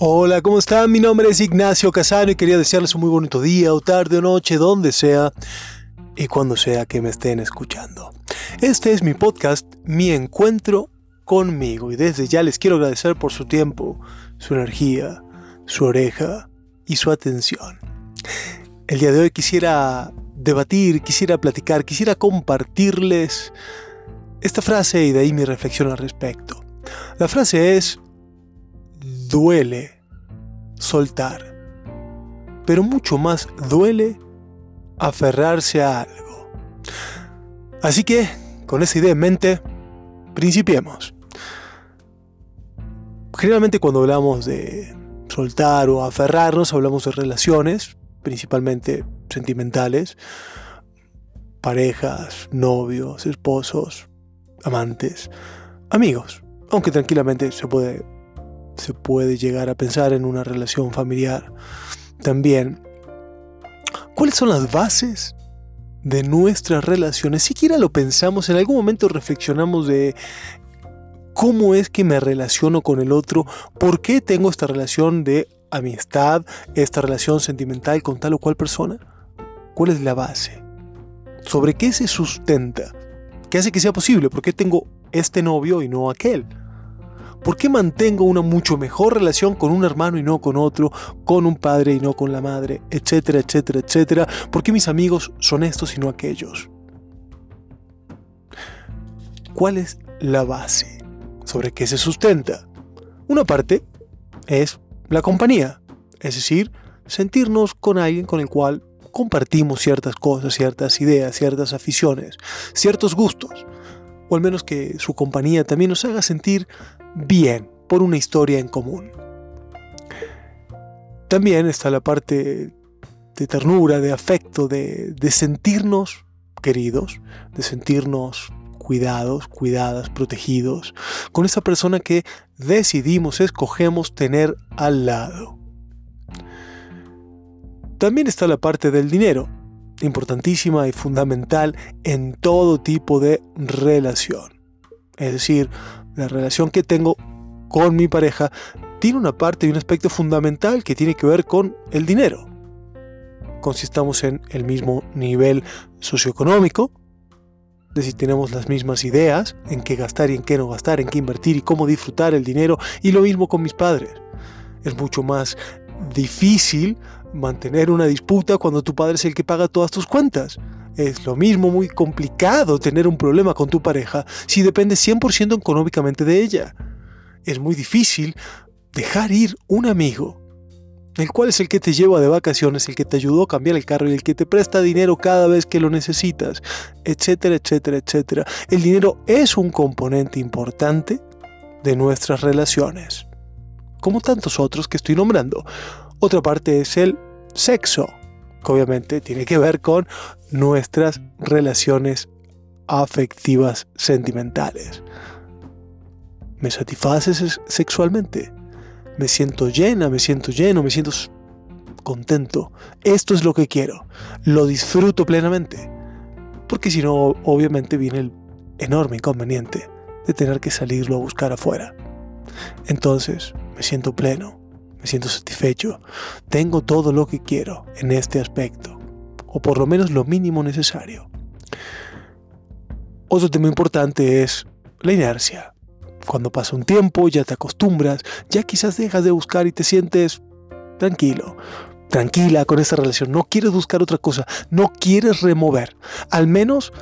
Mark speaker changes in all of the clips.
Speaker 1: Hola, ¿cómo están? Mi nombre es Ignacio Casano y quería desearles un muy bonito día o tarde o noche, donde sea y cuando sea que me estén escuchando. Este es mi podcast, Mi Encuentro conmigo y desde ya les quiero agradecer por su tiempo, su energía, su oreja y su atención. El día de hoy quisiera debatir, quisiera platicar, quisiera compartirles esta frase y de ahí mi reflexión al respecto. La frase es, duele soltar, pero mucho más duele aferrarse a algo. Así que, con esa idea en mente, principiemos. Generalmente cuando hablamos de soltar o aferrarnos, hablamos de relaciones, principalmente sentimentales, parejas, novios, esposos, amantes, amigos, aunque tranquilamente se puede se puede llegar a pensar en una relación familiar. También, ¿cuáles son las bases de nuestras relaciones? Siquiera lo pensamos, en algún momento reflexionamos de cómo es que me relaciono con el otro, por qué tengo esta relación de amistad, esta relación sentimental con tal o cual persona. ¿Cuál es la base? ¿Sobre qué se sustenta? ¿Qué hace que sea posible? ¿Por qué tengo este novio y no aquel? ¿Por qué mantengo una mucho mejor relación con un hermano y no con otro, con un padre y no con la madre, etcétera, etcétera, etcétera? ¿Por qué mis amigos son estos y no aquellos? ¿Cuál es la base? ¿Sobre qué se sustenta? Una parte es la compañía, es decir, sentirnos con alguien con el cual compartimos ciertas cosas, ciertas ideas, ciertas aficiones, ciertos gustos, o al menos que su compañía también nos haga sentir bien por una historia en común. También está la parte de ternura, de afecto, de, sentirnos queridos, de sentirnos cuidados, cuidadas, protegidos, con esa persona que decidimos, escogemos tener al lado. También está la parte del dinero, importantísima y fundamental en todo tipo de relación. Es decir, la relación que tengo con mi pareja tiene una parte y un aspecto fundamental que tiene que ver con el dinero. Con si estamos en el mismo nivel socioeconómico, de si tenemos las mismas ideas en qué gastar y en qué no gastar, en qué invertir y cómo disfrutar el dinero, y lo mismo con mis padres. Es mucho más difícil mantener una disputa cuando tu padre es el que paga todas tus cuentas. Es lo mismo muy complicado tener un problema con tu pareja si dependes 100% económicamente de ella. Es muy difícil dejar ir un amigo, el cual es el que te lleva de vacaciones, el que te ayudó a cambiar el carro y el que te presta dinero cada vez que lo necesitas, etcétera, etcétera, etcétera. El dinero es un componente importante de nuestras relaciones, como tantos otros que estoy nombrando. Otra parte es el sexo obviamente tiene que ver con nuestras relaciones afectivas sentimentales. ¿Me satisfaces sexualmente? ¿Me siento llena? ¿Me siento lleno? ¿Me siento contento? Esto es lo que quiero. Lo disfruto plenamente. Porque si no, obviamente viene el enorme inconveniente de tener que salirlo a buscar afuera. Entonces, me siento pleno, me siento satisfecho, tengo todo lo que quiero en este aspecto, o por lo menos lo mínimo necesario. Otro tema importante es la inercia. Cuando pasa un tiempo, ya te acostumbras, ya quizás dejas de buscar y te sientes tranquilo, tranquila con esta relación, no quieres buscar otra cosa, no quieres remover, al menos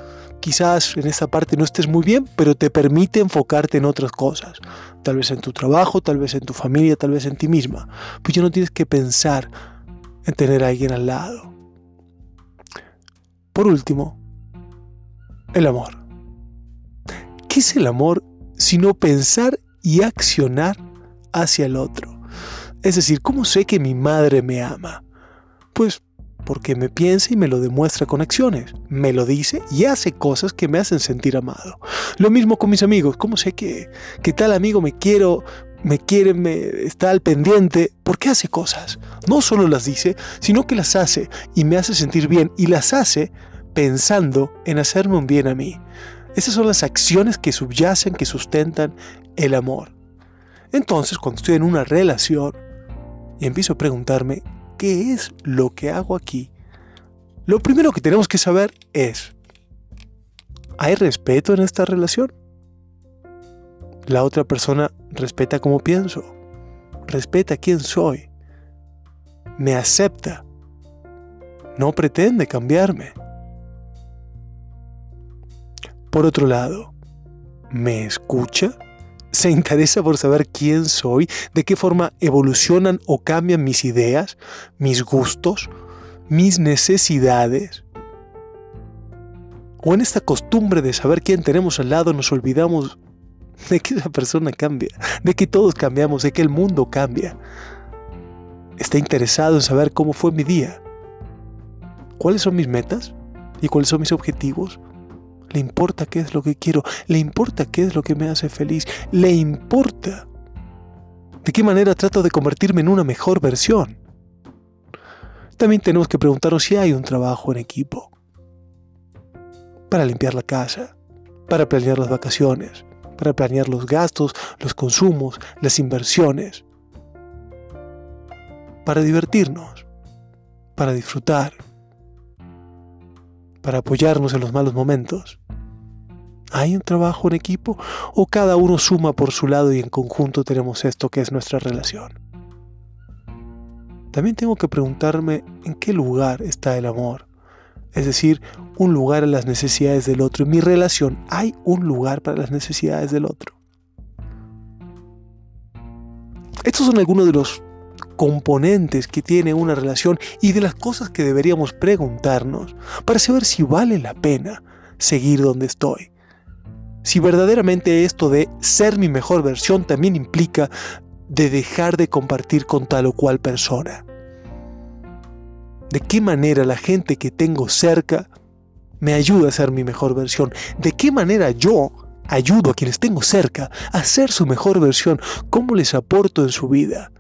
Speaker 1: quizás en esta parte no estés muy bien, pero te permite enfocarte en otras cosas. Tal vez en tu trabajo, tal vez en tu familia, tal vez en ti misma. Pues ya no tienes que pensar en tener a alguien al lado. Por último, el amor. ¿Qué es el amor sino pensar y accionar hacia el otro? Es decir, ¿cómo sé que mi madre me ama? Pues porque me piensa y me lo demuestra con acciones, me lo dice y hace cosas que me hacen sentir amado. Lo mismo con mis amigos, ¿cómo sé que, que tal amigo me quiero, me quiere, me está al pendiente? Porque hace cosas. No solo las dice, sino que las hace y me hace sentir bien y las hace pensando en hacerme un bien a mí. Esas son las acciones que subyacen, que sustentan el amor. Entonces, cuando estoy en una relación, y empiezo a preguntarme, ¿qué es lo que hago aquí? Lo primero que tenemos que saber es, ¿hay respeto en esta relación? La otra persona respeta cómo pienso, respeta quién soy, me acepta, no pretende cambiarme. Por otro lado, ¿me escucha? ¿Se interesa por saber quién soy? ¿De qué forma evolucionan o cambian mis ideas, mis gustos, mis necesidades? ¿O en esta costumbre de saber quién tenemos al lado nos olvidamos de que esa persona cambia, de que todos cambiamos, de que el mundo cambia? ¿Está interesado en saber cómo fue mi día? ¿Cuáles son mis metas? ¿Y cuáles son mis objetivos? Le importa qué es lo que quiero, le importa qué es lo que me hace feliz, le importa de qué manera trato de convertirme en una mejor versión. También tenemos que preguntarnos si hay un trabajo en equipo para limpiar la casa, para planear las vacaciones, para planear los gastos, los consumos, las inversiones, para divertirnos, para disfrutar para apoyarnos en los malos momentos. ¿Hay un trabajo en equipo o cada uno suma por su lado y en conjunto tenemos esto que es nuestra relación? También tengo que preguntarme en qué lugar está el amor. Es decir, un lugar en las necesidades del otro. En mi relación, ¿hay un lugar para las necesidades del otro? Estos son algunos de los componentes que tiene una relación y de las cosas que deberíamos preguntarnos para saber si vale la pena seguir donde estoy. Si verdaderamente esto de ser mi mejor versión también implica de dejar de compartir con tal o cual persona. ¿De qué manera la gente que tengo cerca me ayuda a ser mi mejor versión? ¿De qué manera yo ayudo a quienes tengo cerca a ser su mejor versión? ¿Cómo les aporto en su vida?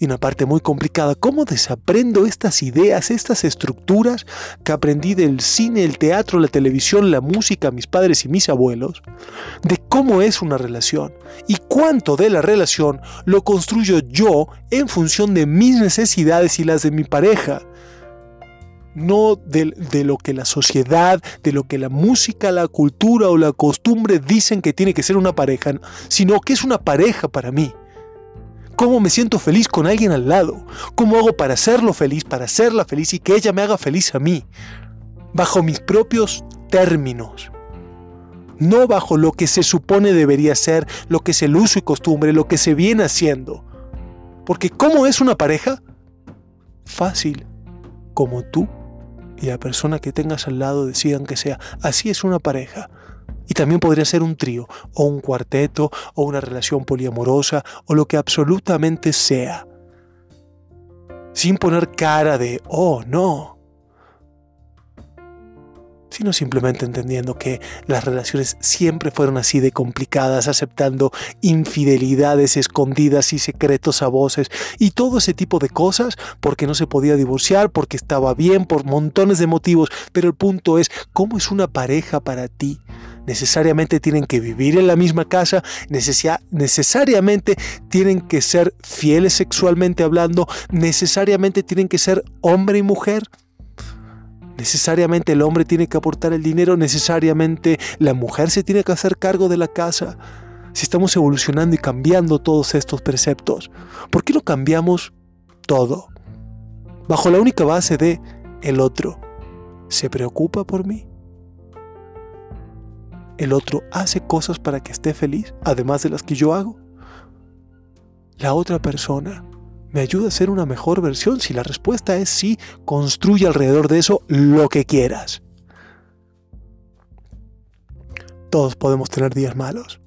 Speaker 1: y una parte muy complicada, ¿cómo desaprendo estas ideas, estas estructuras que aprendí del cine, el teatro, la televisión, la música, mis padres y mis abuelos? De cómo es una relación y cuánto de la relación lo construyo yo en función de mis necesidades y las de mi pareja. No de, de lo que la sociedad, de lo que la música, la cultura o la costumbre dicen que tiene que ser una pareja, sino que es una pareja para mí. Cómo me siento feliz con alguien al lado, cómo hago para hacerlo feliz, para hacerla feliz y que ella me haga feliz a mí, bajo mis propios términos, no bajo lo que se supone debería ser, lo que es el uso y costumbre, lo que se viene haciendo. Porque ¿cómo es una pareja? Fácil, como tú y la persona que tengas al lado decidan que sea. Así es una pareja. Y también podría ser un trío, o un cuarteto, o una relación poliamorosa, o lo que absolutamente sea. Sin poner cara de, oh, no. Sino simplemente entendiendo que las relaciones siempre fueron así de complicadas, aceptando infidelidades escondidas y secretos a voces y todo ese tipo de cosas porque no se podía divorciar, porque estaba bien, por montones de motivos. Pero el punto es, ¿cómo es una pareja para ti? necesariamente tienen que vivir en la misma casa, necesariamente tienen que ser fieles sexualmente hablando, necesariamente tienen que ser hombre y mujer. Necesariamente el hombre tiene que aportar el dinero, necesariamente la mujer se tiene que hacer cargo de la casa. Si estamos evolucionando y cambiando todos estos preceptos, ¿por qué no cambiamos todo? Bajo la única base de el otro se preocupa por mí el otro hace cosas para que esté feliz, además de las que yo hago. La otra persona me ayuda a ser una mejor versión. Si la respuesta es sí, construye alrededor de eso lo que quieras. Todos podemos tener días malos.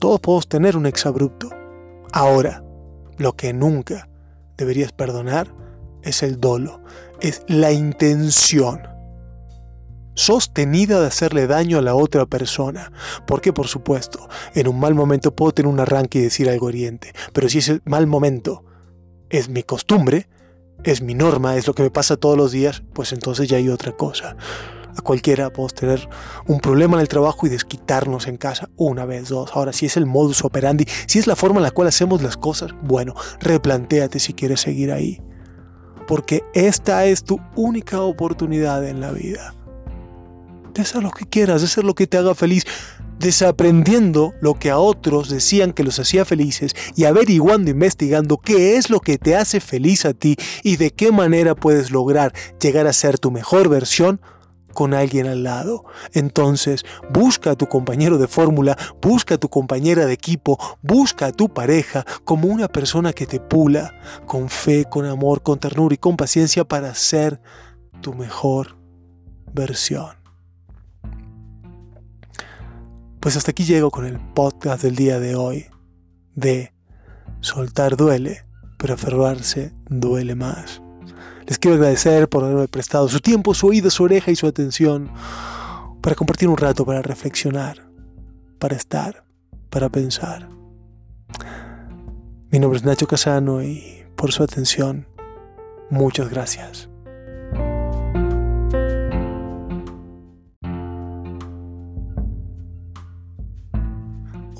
Speaker 1: Todos podemos tener un exabrupto. Ahora, lo que nunca deberías perdonar es el dolo, es la intención sostenida de hacerle daño a la otra persona. Porque, por supuesto, en un mal momento puedo tener un arranque y decir algo hiriente, pero si ese mal momento es mi costumbre, es mi norma, es lo que me pasa todos los días, pues entonces ya hay otra cosa. A cualquiera podemos tener un problema en el trabajo y desquitarnos en casa una vez, dos. Ahora, si es el modus operandi, si es la forma en la cual hacemos las cosas, bueno, replantéate si quieres seguir ahí. Porque esta es tu única oportunidad en la vida. De hacer lo que quieras, de hacer lo que te haga feliz desaprendiendo lo que a otros decían que los hacía felices y averiguando, investigando qué es lo que te hace feliz a ti y de qué manera puedes lograr llegar a ser tu mejor versión con alguien al lado. Entonces, busca a tu compañero de fórmula, busca a tu compañera de equipo, busca a tu pareja como una persona que te pula, con fe, con amor, con ternura y con paciencia para ser tu mejor versión. Pues hasta aquí llego con el podcast del día de hoy de soltar duele, pero aferrarse duele más. Les quiero agradecer por haberme prestado su tiempo, su oído, su oreja y su atención para compartir un rato, para reflexionar, para estar, para pensar. Mi nombre es Nacho Casano y por su atención, muchas gracias.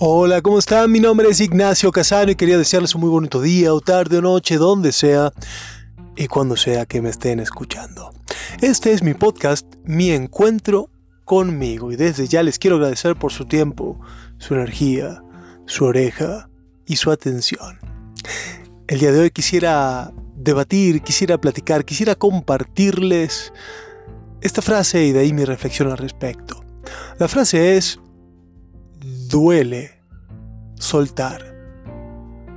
Speaker 1: Hola, ¿cómo están? Mi nombre es Ignacio Casano y quería desearles un muy bonito día o tarde o noche, donde sea y cuando sea que me estén escuchando. Este es mi podcast, Mi Encuentro conmigo y desde ya les quiero agradecer por su tiempo, su energía, su oreja y su atención. El día de hoy quisiera debatir, quisiera platicar, quisiera compartirles esta frase y de ahí mi reflexión al respecto. La frase es duele soltar,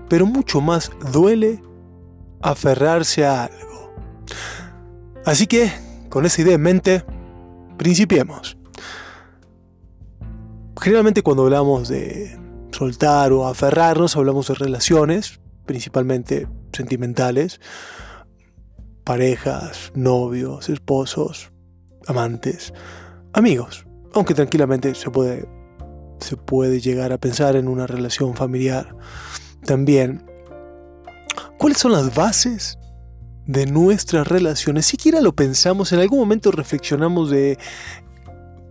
Speaker 1: pero mucho más duele aferrarse a algo. Así que, con esa idea en mente, principiemos. Generalmente cuando hablamos de soltar o aferrarnos, hablamos de relaciones, principalmente sentimentales, parejas, novios, esposos, amantes, amigos, aunque tranquilamente se puede se puede llegar a pensar en una relación familiar. También, ¿cuáles son las bases de nuestras relaciones? Siquiera lo pensamos, en algún momento reflexionamos de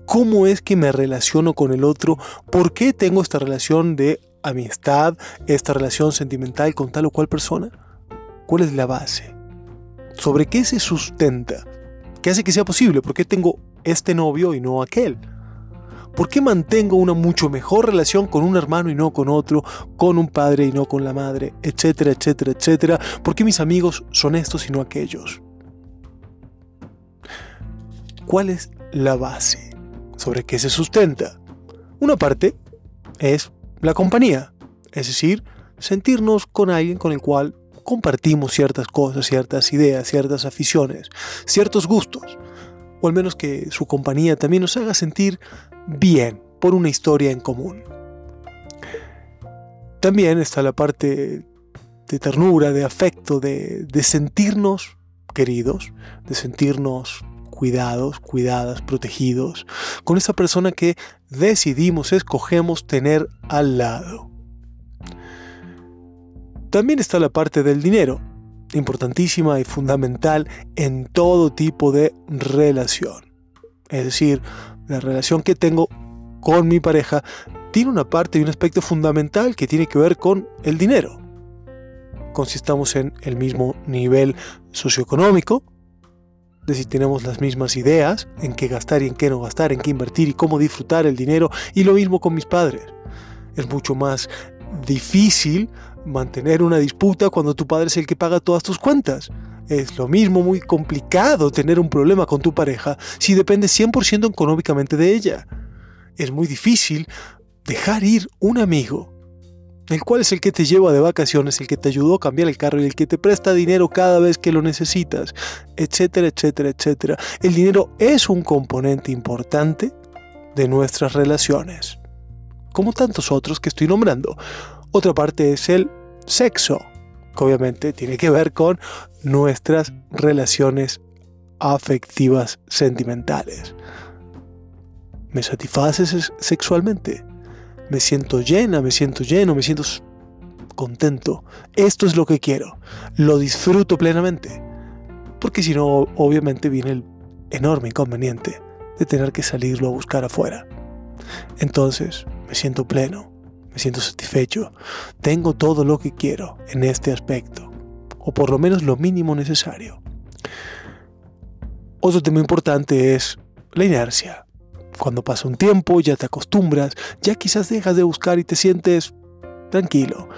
Speaker 1: cómo es que me relaciono con el otro, por qué tengo esta relación de amistad, esta relación sentimental con tal o cual persona. ¿Cuál es la base? ¿Sobre qué se sustenta? ¿Qué hace que sea posible? ¿Por qué tengo este novio y no aquel? ¿Por qué mantengo una mucho mejor relación con un hermano y no con otro, con un padre y no con la madre, etcétera, etcétera, etcétera? ¿Por qué mis amigos son estos y no aquellos? ¿Cuál es la base? ¿Sobre qué se sustenta? Una parte es la compañía, es decir, sentirnos con alguien con el cual compartimos ciertas cosas, ciertas ideas, ciertas aficiones, ciertos gustos, o al menos que su compañía también nos haga sentir bien por una historia en común. También está la parte de ternura, de afecto, de, sentirnos queridos, de sentirnos cuidados, cuidadas, protegidos, con esa persona que decidimos, escogemos tener al lado. También está la parte del dinero, importantísima y fundamental en todo tipo de relación. Es decir, la relación que tengo con mi pareja tiene una parte y un aspecto fundamental que tiene que ver con el dinero. Con si estamos en el mismo nivel socioeconómico, de si tenemos las mismas ideas en qué gastar y en qué no gastar, en qué invertir y cómo disfrutar el dinero, y lo mismo con mis padres. Es mucho más difícil mantener una disputa cuando tu padre es el que paga todas tus cuentas. Es lo mismo muy complicado tener un problema con tu pareja si dependes 100% económicamente de ella. Es muy difícil dejar ir un amigo, el cual es el que te lleva de vacaciones, el que te ayudó a cambiar el carro y el que te presta dinero cada vez que lo necesitas, etcétera, etcétera, etcétera. El dinero es un componente importante de nuestras relaciones, como tantos otros que estoy nombrando. Otra parte es el sexo que obviamente tiene que ver con nuestras relaciones afectivas sentimentales. ¿Me satisfaces sexualmente? ¿Me siento llena? ¿Me siento lleno? ¿Me siento contento? Esto es lo que quiero. Lo disfruto plenamente. Porque si no, obviamente viene el enorme inconveniente de tener que salirlo a buscar afuera. Entonces me siento pleno, me siento satisfecho, tengo todo lo que quiero en este aspecto, o por lo menos lo mínimo necesario. Otro tema importante es la inercia. Cuando pasa un tiempo, ya te acostumbras, ya quizás dejas de buscar y te sientes tranquilo,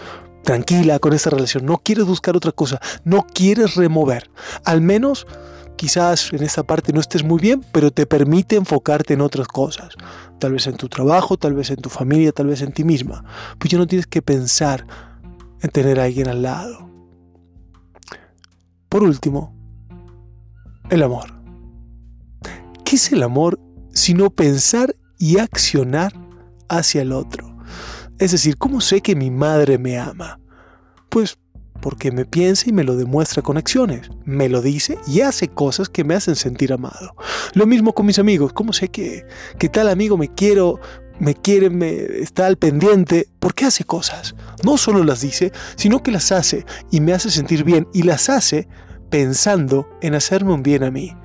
Speaker 1: tranquila con esta relación, no quieres buscar otra cosa, no quieres remover. Al menos quizás en esta parte no estés muy bien, pero te permite enfocarte en otras cosas. Tal vez en tu trabajo, tal vez en tu familia, tal vez en ti misma. Pues ya no tienes que pensar en tener a alguien al lado. Por último, el amor. ¿Qué es el amor sino pensar y accionar hacia el otro? Es decir, ¿cómo sé que mi madre me ama? Pues porque me piensa y me lo demuestra con acciones. Me lo dice y hace cosas que me hacen sentir amado. Lo mismo con mis amigos. ¿Cómo sé que, que tal amigo me quiero, me quiere, me está al pendiente? Porque hace cosas. No solo las dice, sino que las hace y me hace sentir bien y las hace pensando en hacerme un bien a mí.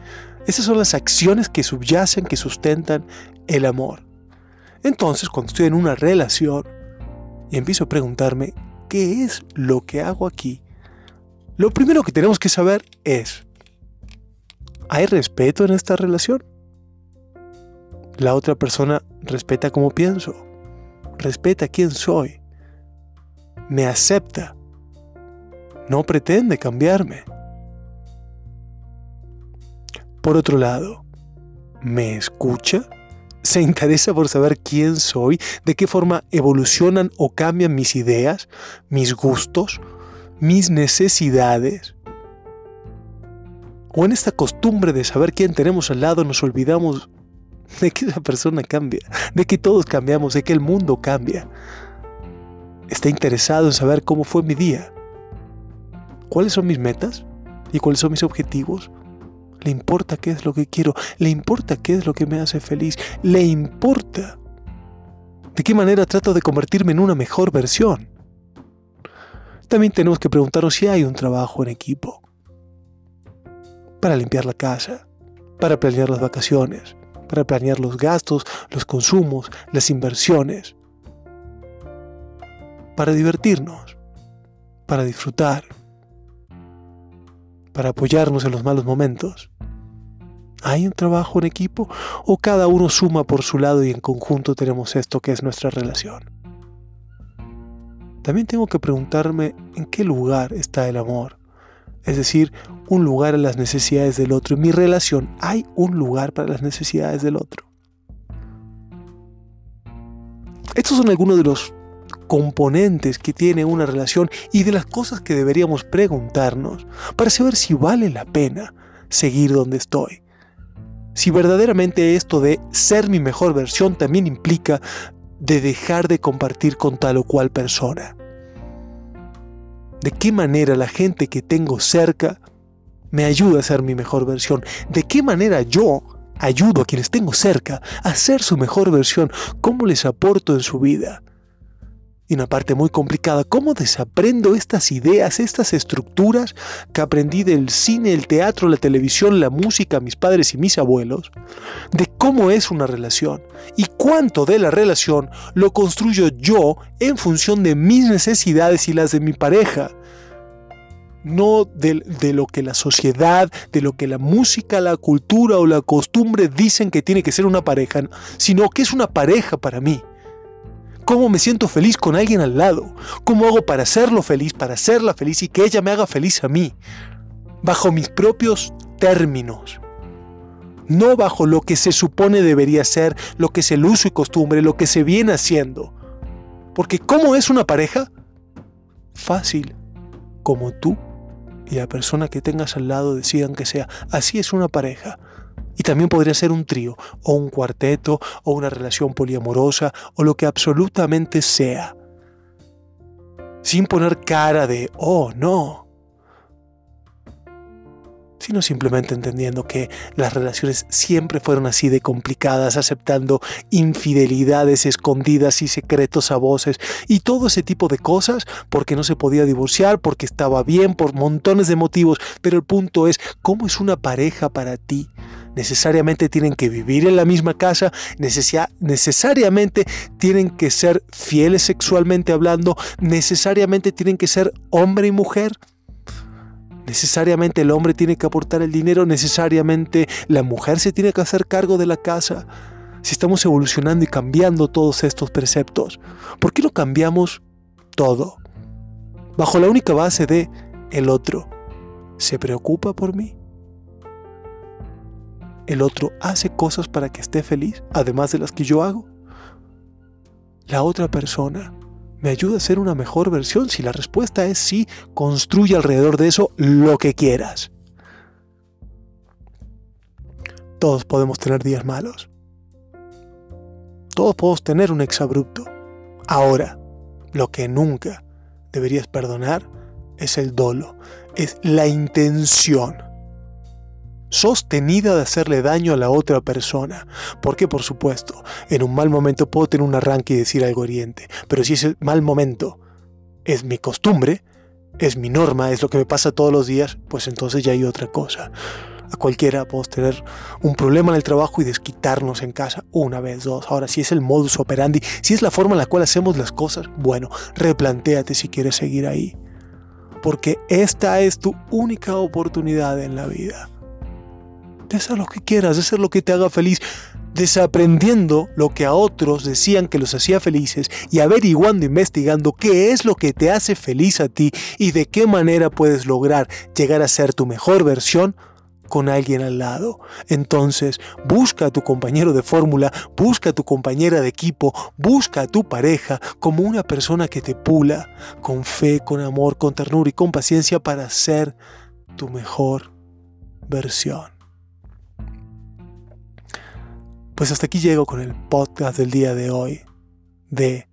Speaker 1: Esas son las acciones que subyacen, que sustentan el amor. Entonces, cuando estoy en una relación, y empiezo a preguntarme, ¿qué es lo que hago aquí? Lo primero que tenemos que saber es, ¿hay respeto en esta relación? La otra persona respeta cómo pienso, respeta quién soy, me acepta, no pretende cambiarme. Por otro lado, ¿me escucha? Se interesa por saber quién soy, de qué forma evolucionan o cambian mis ideas, mis gustos, mis necesidades. O en esta costumbre de saber quién tenemos al lado nos olvidamos de que esa persona cambia, de que todos cambiamos, de que el mundo cambia. Está interesado en saber cómo fue mi día, cuáles son mis metas y cuáles son mis objetivos le importa qué es lo que quiero, le importa qué es lo que me hace feliz, le importa. De qué manera trato de convertirme en una mejor versión. También tenemos que preguntarnos si hay un trabajo en equipo. Para limpiar la casa, para planear las vacaciones, para planear los gastos, los consumos, las inversiones, para divertirnos, para disfrutar, para apoyarnos en los malos momentos. ¿Hay un trabajo en equipo o cada uno suma por su lado y en conjunto tenemos esto que es nuestra relación? También tengo que preguntarme en qué lugar está el amor. Es decir, un lugar en las necesidades del otro. En mi relación, ¿hay un lugar para las necesidades del otro? Estos son algunos de los componentes que tiene una relación y de las cosas que deberíamos preguntarnos para saber si vale la pena seguir donde estoy si verdaderamente esto de ser mi mejor versión también implica de dejar de compartir con tal o cual persona. ¿De qué manera la gente que tengo cerca me ayuda a ser mi mejor versión? ¿De qué manera yo ayudo a quienes tengo cerca a ser su mejor versión? ¿Cómo les aporto en su vida? Y una parte muy complicada, ¿cómo desaprendo estas ideas, estas estructuras que aprendí del cine, el teatro, la televisión, la música, mis padres y mis abuelos? De cómo es una relación y cuánto de la relación lo construyo yo en función de mis necesidades y las de mi pareja no de, de, lo que la sociedad, de lo que la música, la cultura o la costumbre dicen que tiene que ser una pareja, sino que es una pareja para mí cómo me siento feliz con alguien al lado, cómo hago para hacerlo feliz, para hacerla feliz y que ella me haga feliz a mí, bajo mis propios términos, no bajo lo que se supone debería ser, lo que es el uso y costumbre, lo que se viene haciendo. Porque ¿cómo es una pareja? Fácil, como tú y la persona que tengas al lado decidan que sea. Así es una pareja. Y también podría ser un trío, o un cuarteto, o una relación poliamorosa, o lo que absolutamente sea. Sin poner cara de, oh, no. Sino simplemente entendiendo que las relaciones siempre fueron así de complicadas, aceptando infidelidades escondidas y secretos a voces y todo ese tipo de cosas porque no se podía divorciar, porque estaba bien, por montones de motivos. Pero el punto es, ¿cómo es una pareja para ti? Necesariamente tienen que vivir en la misma casa, necesariamente tienen que ser fieles sexualmente hablando, necesariamente tienen que ser hombre y mujer. Necesariamente el hombre tiene que aportar el dinero, necesariamente la mujer se tiene que hacer cargo de la casa. Si estamos evolucionando y cambiando todos estos preceptos, ¿por qué no cambiamos todo? Bajo la única base de el otro se preocupa por mí. El otro hace cosas para que esté feliz, además de las que yo hago. La otra persona me ayuda a ser una mejor versión. Si la respuesta es sí, construye alrededor de eso lo que quieras. Todos podemos tener días malos. Todos podemos tener un exabrupto. Ahora, lo que nunca deberías perdonar es el dolo, es la intención sostenida de hacerle daño a la otra persona. Porque, por supuesto, en un mal momento puedo tener un arranque y decir algo hiriente, pero si ese mal momento es mi costumbre, es mi norma, es lo que me pasa todos los días, pues entonces ya hay otra cosa. A cualquiera podemos tener un problema en el trabajo y desquitarnos en casa una vez, dos. Ahora, si es el modus operandi, si es la forma en la cual hacemos las cosas, bueno, replantéate si quieres seguir ahí porque esta es tu única oportunidad en la vida. De hacer lo que quieras, de hacer lo que te haga feliz, desaprendiendo lo que a otros decían que los hacía felices y averiguando, investigando qué es lo que te hace feliz a ti y de qué manera puedes lograr llegar a ser tu mejor versión con alguien al lado. Entonces, busca a tu compañero de fórmula, busca a tu compañera de equipo, busca a tu pareja como una persona que te pula, con fe, con amor, con ternura y con paciencia para ser tu mejor versión. Pues hasta aquí llego con el podcast del día de hoy de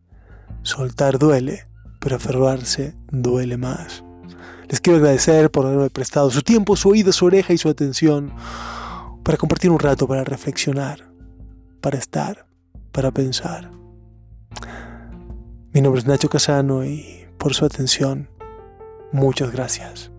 Speaker 1: Soltar duele, pero aferrarse duele más. Les quiero agradecer por haberme prestado su tiempo, su oído, su oreja y su atención para compartir un rato, para reflexionar, para estar, para pensar. Mi nombre es Nacho Casano y por su atención, muchas gracias.